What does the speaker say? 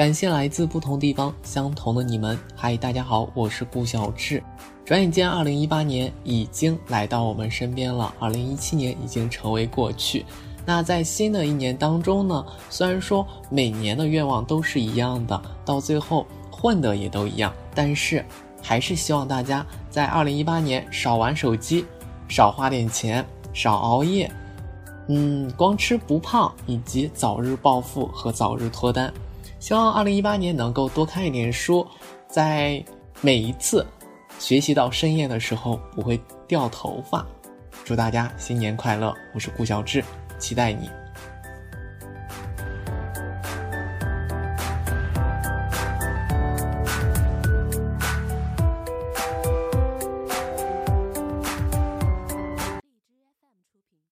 感谢来自不同地方相同的你们。嗨，大家好，我是顾小志。转眼间，二零一八年已经来到我们身边了，二零一七年已经成为过去。那在新的一年当中呢，虽然说每年的愿望都是一样的，到最后混的也都一样，但是还是希望大家在二零一八年少玩手机，少花点钱，少熬夜，嗯，光吃不胖，以及早日暴富和早日脱单。希望二零一八年能够多看一点书，在每一次学习到深夜的时候不会掉头发。祝大家新年快乐！我是顾小志，期待你。